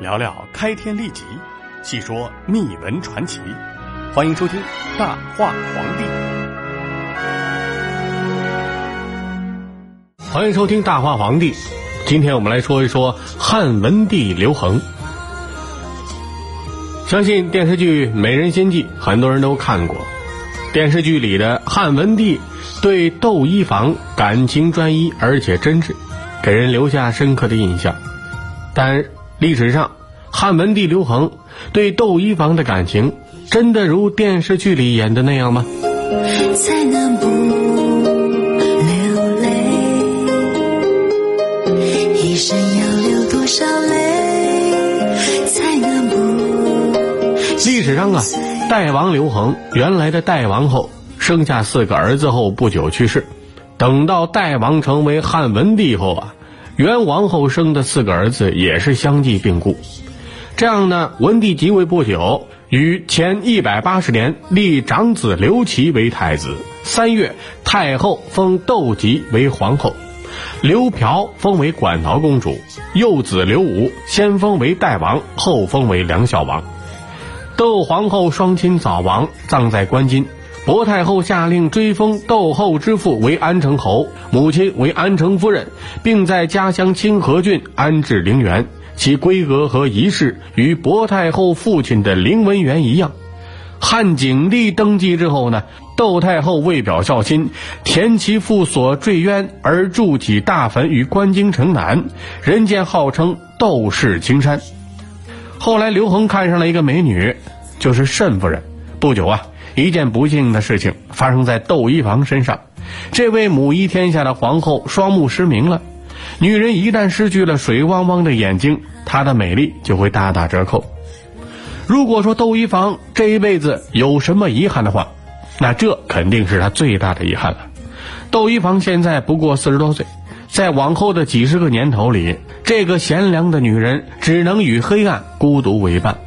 聊聊开天立即，细说秘闻传奇。欢迎收听《大话皇帝》。欢迎收听《大话皇帝》。今天我们来说一说汉文帝刘恒。相信电视剧《美人心计》很多人都看过。电视剧里的汉文帝对窦漪房感情专一，而且真挚，给人留下深刻的印象。但历史上，汉文帝刘恒对窦漪房的感情，真的如电视剧里演的那样吗？才能不流泪？一生要流多少泪？才能不？历史上啊，代王刘恒原来的代王后生下四个儿子后不久去世，等到代王成为汉文帝后啊。元王后生的四个儿子也是相继病故，这样呢，文帝即位不久，于前一百八十年立长子刘琦为太子。三月，太后封窦吉为皇后，刘嫖封为馆陶公主，幼子刘武先封为代王，后封为梁孝王。窦皇后双亲早亡，葬在关津。薄太后下令追封窦后之父为安成侯，母亲为安成夫人，并在家乡清河郡安置陵园。其规格和仪式与薄太后父亲的陵文园一样。汉景帝登基之后呢，窦太后为表孝心，填其父所坠渊而筑起大坟于关京城南，人间号称窦氏青山。后来刘恒看上了一个美女，就是慎夫人。不久啊。一件不幸的事情发生在窦漪房身上，这位母仪天下的皇后双目失明了。女人一旦失去了水汪汪的眼睛，她的美丽就会大打折扣。如果说窦漪房这一辈子有什么遗憾的话，那这肯定是他最大的遗憾了。窦漪房现在不过四十多岁，在往后的几十个年头里，这个贤良的女人只能与黑暗孤独为伴。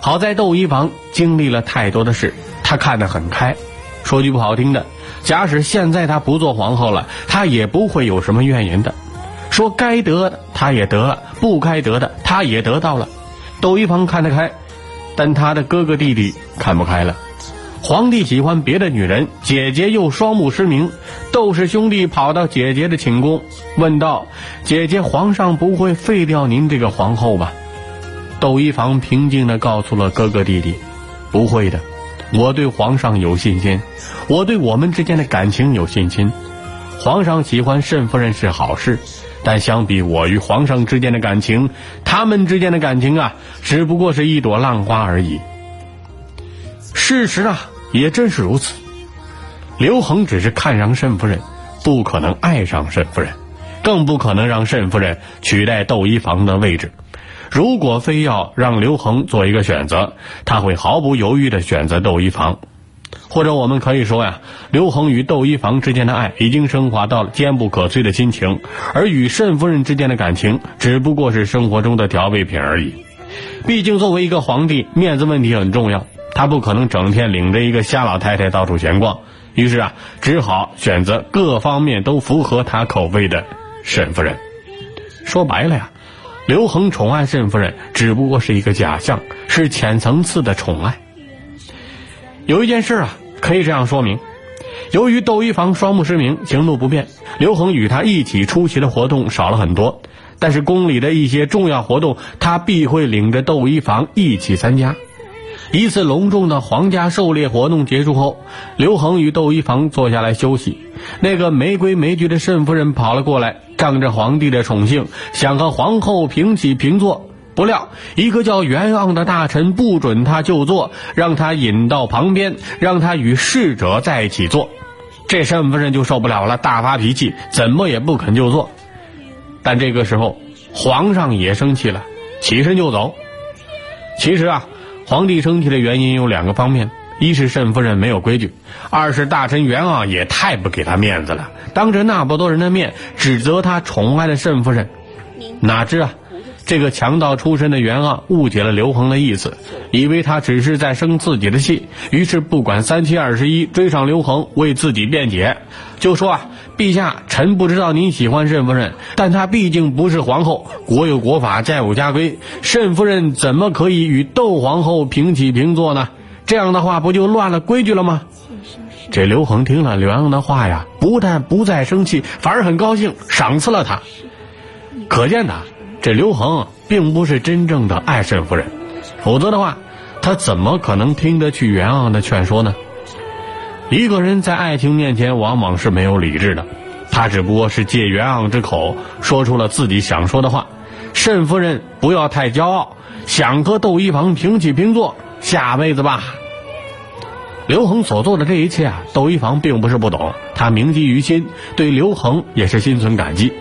好在窦漪房经历了太多的事。他看得很开，说句不好听的，假使现在他不做皇后了，他也不会有什么怨言的。说该得的他也得了，不该得的他也得到了。窦漪房看得开，但他的哥哥弟弟看不开了。皇帝喜欢别的女人，姐姐又双目失明。窦氏兄弟跑到姐姐的寝宫，问道：“姐姐，皇上不会废掉您这个皇后吧？”窦漪房平静地告诉了哥哥弟弟：“不会的。”我对皇上有信心，我对我们之间的感情有信心。皇上喜欢慎夫人是好事，但相比我与皇上之间的感情，他们之间的感情啊，只不过是一朵浪花而已。事实啊，也正是如此。刘恒只是看上慎夫人，不可能爱上慎夫人，更不可能让慎夫人取代窦漪房的位置。如果非要让刘恒做一个选择，他会毫不犹豫地选择窦漪房，或者我们可以说呀，刘恒与窦漪房之间的爱已经升华到了坚不可摧的亲情，而与慎夫人之间的感情只不过是生活中的调味品而已。毕竟作为一个皇帝，面子问题很重要，他不可能整天领着一个瞎老太太到处闲逛，于是啊，只好选择各方面都符合他口味的沈夫人。说白了呀。刘恒宠爱慎夫人只不过是一个假象，是浅层次的宠爱。有一件事啊，可以这样说明：由于窦漪房双目失明，行动不便，刘恒与他一起出席的活动少了很多。但是宫里的一些重要活动，他必会领着窦漪房一起参加。一次隆重的皇家狩猎活动结束后，刘恒与窦漪房坐下来休息。那个没规没矩的慎夫人跑了过来，仗着皇帝的宠幸，想和皇后平起平坐。不料一个叫袁盎的大臣不准他就坐，让他引到旁边，让他与侍者在一起坐。这慎夫人就受不了了，大发脾气，怎么也不肯就坐。但这个时候，皇上也生气了，起身就走。其实啊。皇帝生气的原因有两个方面：一是慎夫人没有规矩；二是大臣袁盎也太不给他面子了，当着那么多人的面指责他宠爱的慎夫人。哪知啊，这个强盗出身的袁盎误解了刘恒的意思，以为他只是在生自己的气，于是不管三七二十一追上刘恒，为自己辩解，就说啊，陛下，臣不知道您喜欢慎夫人，但她毕竟不是皇后，国有国法，家有家规，慎夫人怎么可以与窦皇后平起平坐呢？这样的话不就乱了规矩了吗？这刘恒听了刘洋的话呀，不但不再生气，反而很高兴，赏赐了他。可见呐。这刘恒并不是真正的爱慎夫人，否则的话，他怎么可能听得去袁盎的劝说呢？一个人在爱情面前往往是没有理智的，他只不过是借袁盎之口说出了自己想说的话。慎夫人不要太骄傲，想和窦漪房平起平坐，下辈子吧。刘恒所做的这一切啊，窦一房并不是不懂，他铭记于心，对刘恒也是心存感激。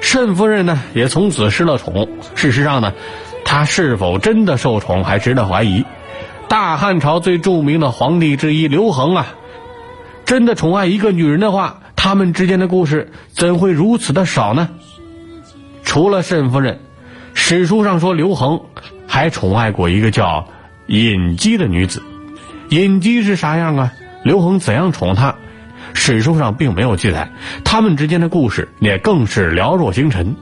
慎夫人呢，也从此失了宠。事实上呢，她是否真的受宠还值得怀疑。大汉朝最著名的皇帝之一刘恒啊，真的宠爱一个女人的话，他们之间的故事怎会如此的少呢？除了慎夫人，史书上说刘恒还宠爱过一个叫尹姬的女子。尹姬是啥样啊？刘恒怎样宠她？史书上并没有记载，他们之间的故事也更是寥若星辰。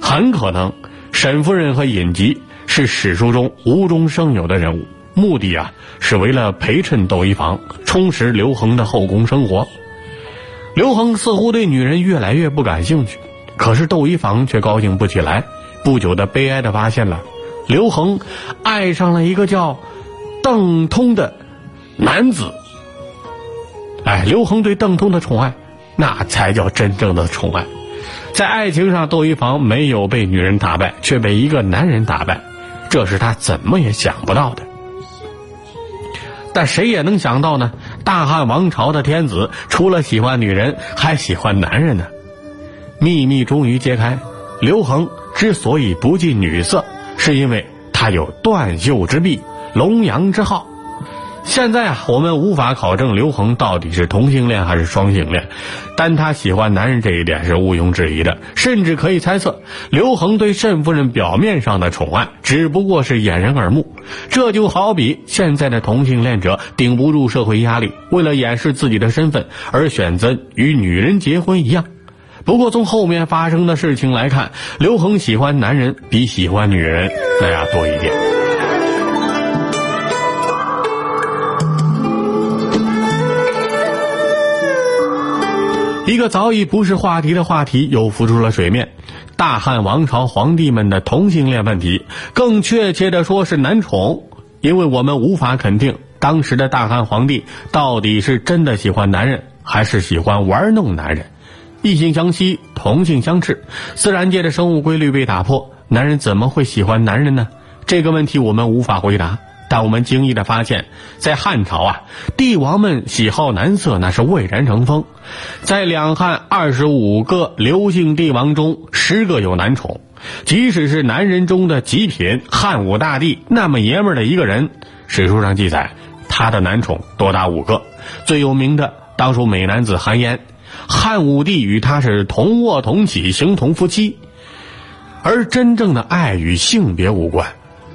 很可能，沈夫人和尹吉是史书中无中生有的人物，目的啊是为了陪衬窦漪房，充实刘恒的后宫生活。刘恒似乎对女人越来越不感兴趣，可是窦漪房却高兴不起来。不久的，悲哀的发现了，刘恒爱上了一个叫邓通的男子。哎，刘恒对邓通的宠爱，那才叫真正的宠爱。在爱情上，窦漪房没有被女人打败，却被一个男人打败，这是他怎么也想不到的。但谁也能想到呢？大汉王朝的天子，除了喜欢女人，还喜欢男人呢。秘密终于揭开，刘恒之所以不近女色，是因为他有断袖之癖，龙阳之好。现在啊，我们无法考证刘恒到底是同性恋还是双性恋，但他喜欢男人这一点是毋庸置疑的，甚至可以猜测，刘恒对慎夫人表面上的宠爱只不过是掩人耳目。这就好比现在的同性恋者顶不住社会压力，为了掩饰自己的身份而选择与女人结婚一样。不过从后面发生的事情来看，刘恒喜欢男人比喜欢女人那要多一点。一个早已不是话题的话题又浮出了水面：大汉王朝皇帝们的同性恋问题，更确切的说是男宠。因为我们无法肯定当时的大汉皇帝到底是真的喜欢男人，还是喜欢玩弄男人。异性相吸，同性相斥，自然界的生物规律被打破，男人怎么会喜欢男人呢？这个问题我们无法回答。但我们惊异的发现，在汉朝啊，帝王们喜好男色那是蔚然成风。在两汉二十五个刘姓帝王中，十个有男宠。即使是男人中的极品汉武大帝那么爷们的一个人，史书上记载他的男宠多达五个。最有名的当属美男子韩嫣，汉武帝与他是同卧同起，形同夫妻。而真正的爱与性别无关。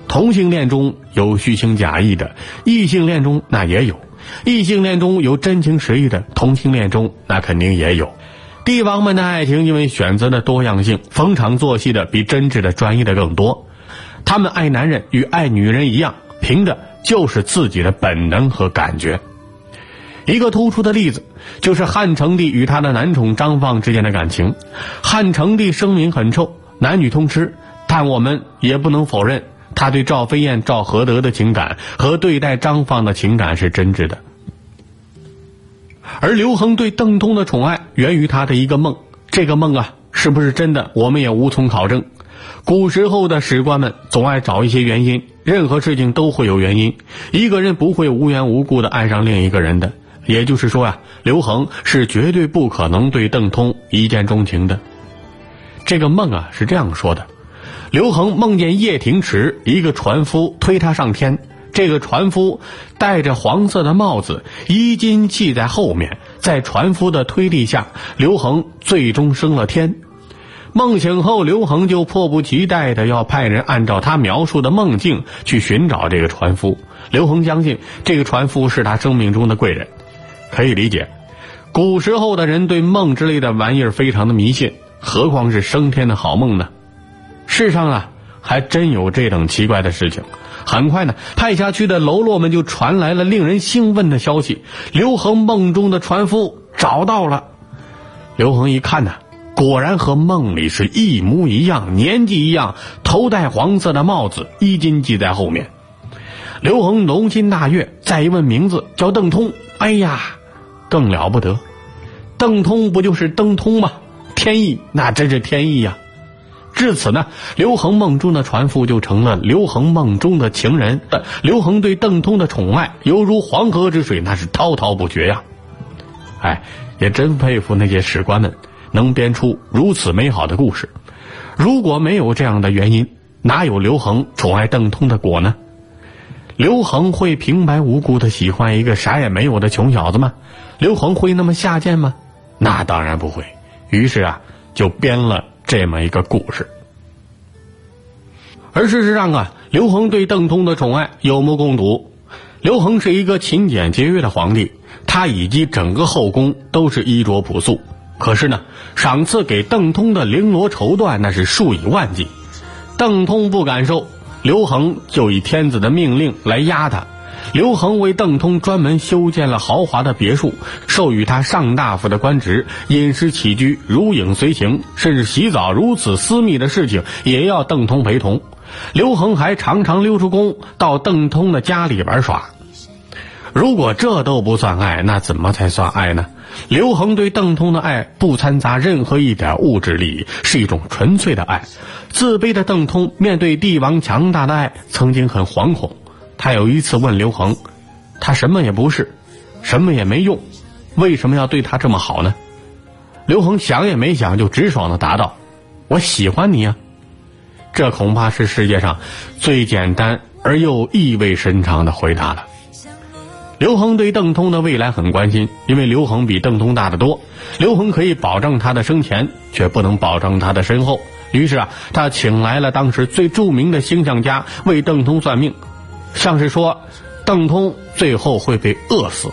同性恋中有虚情假意的，异性恋中那也有；异性恋中有真情实意的，同性恋中那肯定也有。帝王们的爱情因为选择的多样性，逢场作戏的比真挚的专一的更多。他们爱男人与爱女人一样，凭的就是自己的本能和感觉。一个突出的例子就是汉成帝与他的男宠张放之间的感情。汉成帝声名很臭，男女通吃，但我们也不能否认。他对赵飞燕、赵合德的情感和对待张放的情感是真挚的，而刘恒对邓通的宠爱源于他的一个梦。这个梦啊，是不是真的，我们也无从考证。古时候的史官们总爱找一些原因，任何事情都会有原因。一个人不会无缘无故的爱上另一个人的，也就是说呀，刘恒是绝对不可能对邓通一见钟情的。这个梦啊，是这样说的。刘恒梦见叶廷池一个船夫推他上天，这个船夫戴着黄色的帽子，衣襟系在后面，在船夫的推力下，刘恒最终升了天。梦醒后，刘恒就迫不及待的要派人按照他描述的梦境去寻找这个船夫。刘恒相信这个船夫是他生命中的贵人，可以理解。古时候的人对梦之类的玩意儿非常的迷信，何况是升天的好梦呢？世上啊，还真有这等奇怪的事情。很快呢，派下去的喽啰们就传来了令人兴奋的消息：刘恒梦中的船夫找到了。刘恒一看呢。果然和梦里是一模一样，年纪一样，头戴黄色的帽子，衣襟系在后面。刘恒龙心大悦，再一问名字，叫邓通。哎呀，更了不得，邓通不就是邓通吗？天意，那真是天意呀！至此呢，刘恒梦中的船夫就成了刘恒梦中的情人。刘恒对邓通的宠爱犹如黄河之水，那是滔滔不绝呀！哎，也真佩服那些史官们。能编出如此美好的故事，如果没有这样的原因，哪有刘恒宠爱邓通的果呢？刘恒会平白无故的喜欢一个啥也没有的穷小子吗？刘恒会那么下贱吗？那当然不会。于是啊，就编了这么一个故事。而事实上啊，刘恒对邓通的宠爱有目共睹。刘恒是一个勤俭节约的皇帝，他以及整个后宫都是衣着朴素。可是呢，赏赐给邓通的绫罗绸缎那是数以万计，邓通不敢收，刘恒就以天子的命令来压他。刘恒为邓通专门修建了豪华的别墅，授予他上大夫的官职，饮食起居如影随形，甚至洗澡如此私密的事情也要邓通陪同。刘恒还常常溜出宫到邓通的家里玩耍。如果这都不算爱，那怎么才算爱呢？刘恒对邓通的爱不掺杂任何一点物质利益，是一种纯粹的爱。自卑的邓通面对帝王强大的爱，曾经很惶恐。他有一次问刘恒：“他什么也不是，什么也没用，为什么要对他这么好呢？”刘恒想也没想就直爽的答道：“我喜欢你啊！”这恐怕是世界上最简单而又意味深长的回答了。刘恒对邓通的未来很关心，因为刘恒比邓通大得多。刘恒可以保证他的生前，却不能保证他的身后。于是啊，他请来了当时最著名的星象家为邓通算命，像是说邓通最后会被饿死。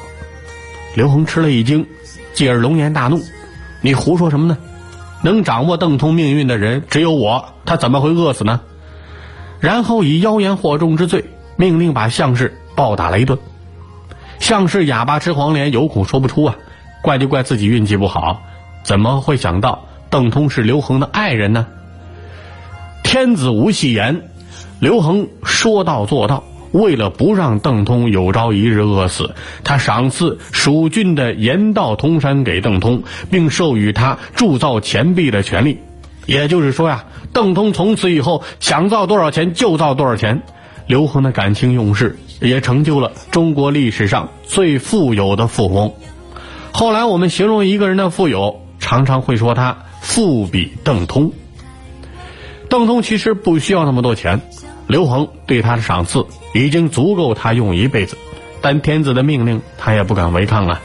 刘恒吃了一惊，继而龙颜大怒：“你胡说什么呢？能掌握邓通命运的人只有我，他怎么会饿死呢？”然后以妖言惑众之罪，命令把相士暴打了一顿。像是哑巴吃黄连，有苦说不出啊！怪就怪自己运气不好，怎么会想到邓通是刘恒的爱人呢？天子无戏言，刘恒说到做到。为了不让邓通有朝一日饿死，他赏赐蜀郡的盐道通山给邓通，并授予他铸造钱币的权利。也就是说呀，邓通从此以后想造多少钱就造多少钱。刘恒的感情用事。也成就了中国历史上最富有的富翁。后来我们形容一个人的富有，常常会说他富比邓通。邓通其实不需要那么多钱，刘恒对他的赏赐已经足够他用一辈子。但天子的命令，他也不敢违抗啊。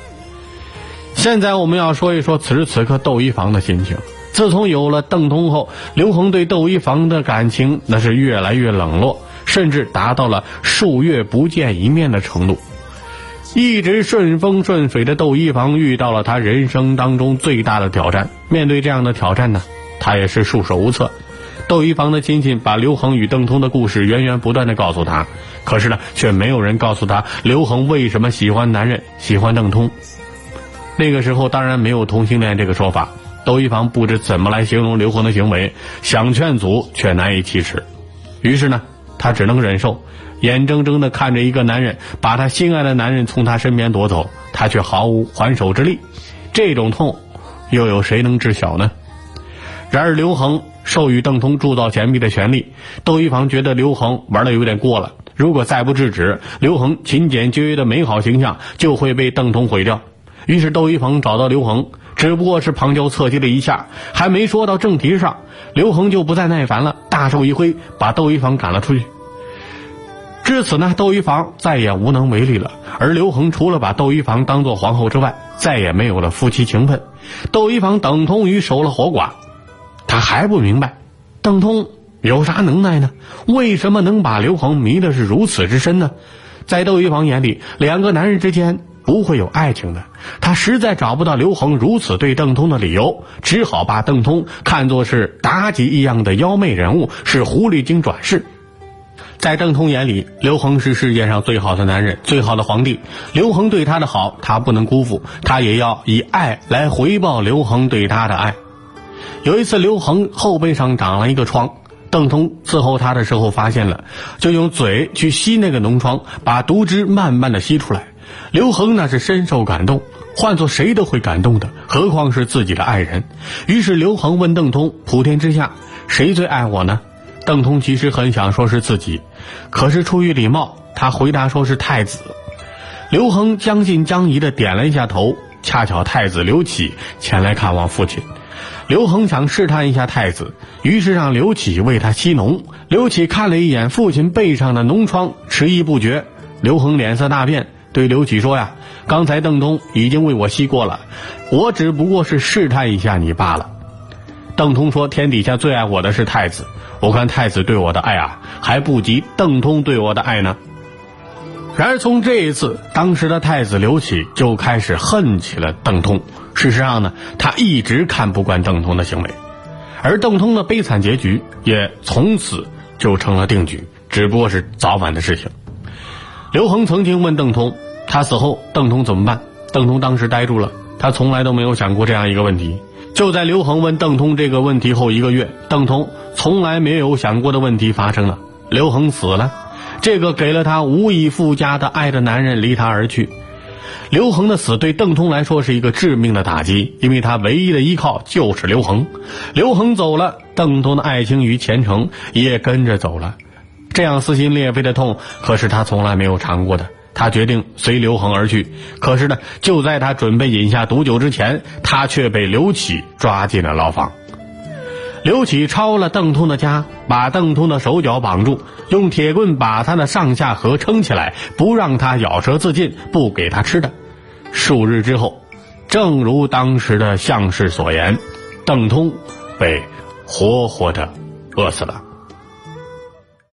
现在我们要说一说此时此刻窦漪房的心情。自从有了邓通后，刘恒对窦漪房的感情那是越来越冷落。甚至达到了数月不见一面的程度。一直顺风顺水的窦漪房遇到了他人生当中最大的挑战。面对这样的挑战呢，他也是束手无策。窦漪房的亲戚把刘恒与邓通的故事源源不断的告诉他，可是呢，却没有人告诉他刘恒为什么喜欢男人，喜欢邓通。那个时候当然没有同性恋这个说法。窦漪房不知怎么来形容刘恒的行为，想劝阻却难以启齿。于是呢。他只能忍受，眼睁睁的看着一个男人把他心爱的男人从他身边夺走，他却毫无还手之力。这种痛，又有谁能知晓呢？然而刘恒授予邓通铸造钱币的权利，窦漪房觉得刘恒玩的有点过了。如果再不制止，刘恒勤俭节约的美好形象就会被邓通毁掉。于是窦漪房找到刘恒，只不过是旁敲侧击了一下，还没说到正题上，刘恒就不再耐烦了，大手一挥，把窦漪房赶了出去。至此呢，窦漪房再也无能为力了。而刘恒除了把窦漪房当做皇后之外，再也没有了夫妻情分。窦漪房等同于守了活寡。他还不明白，邓通有啥能耐呢？为什么能把刘恒迷的是如此之深呢？在窦漪房眼里，两个男人之间不会有爱情的。他实在找不到刘恒如此对邓通的理由，只好把邓通看作是妲己一样的妖媚人物，是狐狸精转世。在邓通眼里，刘恒是世界上最好的男人，最好的皇帝。刘恒对他的好，他不能辜负，他也要以爱来回报刘恒对他的爱。有一次，刘恒后背上长了一个疮。邓通伺候他的时候发现了，就用嘴去吸那个脓疮，把毒汁慢慢的吸出来。刘恒那是深受感动，换做谁都会感动的，何况是自己的爱人。于是刘恒问邓通：“普天之下，谁最爱我呢？”邓通其实很想说是自己，可是出于礼貌，他回答说是太子。刘恒将信将疑的点了一下头，恰巧太子刘启前来看望父亲。刘恒想试探一下太子，于是让刘启为他吸脓。刘启看了一眼父亲背上的脓疮，迟疑不决。刘恒脸色大变，对刘启说：“呀，刚才邓通已经为我吸过了，我只不过是试探一下你罢了。”邓通说：“天底下最爱我的是太子，我看太子对我的爱啊，还不及邓通对我的爱呢。”然而从这一次，当时的太子刘启就开始恨起了邓通。事实上呢，他一直看不惯邓通的行为，而邓通的悲惨结局也从此就成了定局，只不过是早晚的事情。刘恒曾经问邓通，他死后邓通怎么办？邓通当时呆住了，他从来都没有想过这样一个问题。就在刘恒问邓通这个问题后一个月，邓通从来没有想过的问题发生了：刘恒死了，这个给了他无以复加的爱的男人离他而去。刘恒的死对邓通来说是一个致命的打击，因为他唯一的依靠就是刘恒。刘恒走了，邓通的爱情与前程也跟着走了。这样撕心裂肺的痛，可是他从来没有尝过的。他决定随刘恒而去，可是呢，就在他准备饮下毒酒之前，他却被刘启抓进了牢房。刘启抄了邓通的家，把邓通的手脚绑住，用铁棍把他的上下颌撑起来，不让他咬舌自尽，不给他吃的。数日之后，正如当时的相士所言，邓通被活活的饿死了。